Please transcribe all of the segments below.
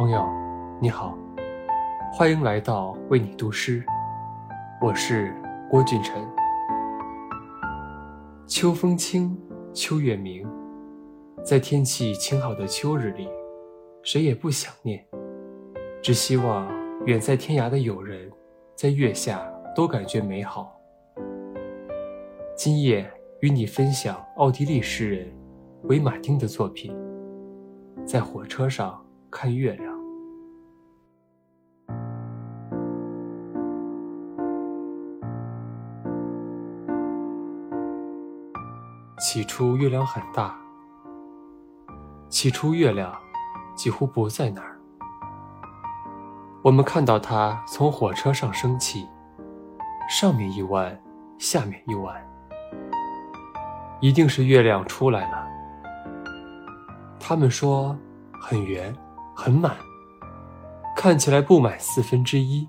朋友，你好，欢迎来到为你读诗，我是郭俊辰。秋风清，秋月明，在天气晴好的秋日里，谁也不想念，只希望远在天涯的友人，在月下都感觉美好。今夜与你分享奥地利诗人维马丁的作品，在火车上。看月亮。起初月亮很大，起初月亮几乎不在那儿。我们看到它从火车上升起，上面一弯，下面一弯，一定是月亮出来了。他们说很圆。很满，看起来不满四分之一。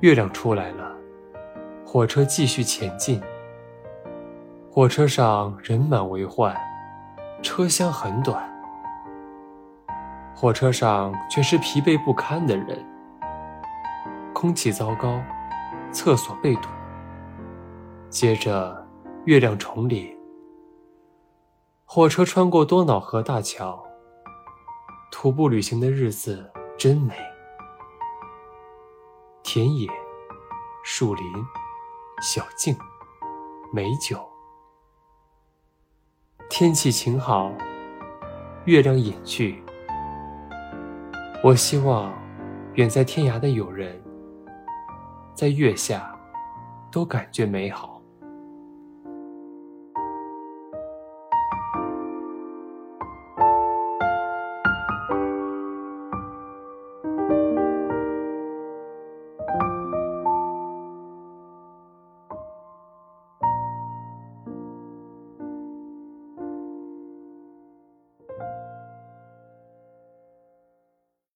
月亮出来了，火车继续前进。火车上人满为患，车厢很短。火车上全是疲惫不堪的人，空气糟糕，厕所被堵。接着，月亮重临。火车穿过多瑙河大桥，徒步旅行的日子真美。田野、树林、小径、美酒，天气晴好，月亮隐去。我希望远在天涯的友人，在月下都感觉美好。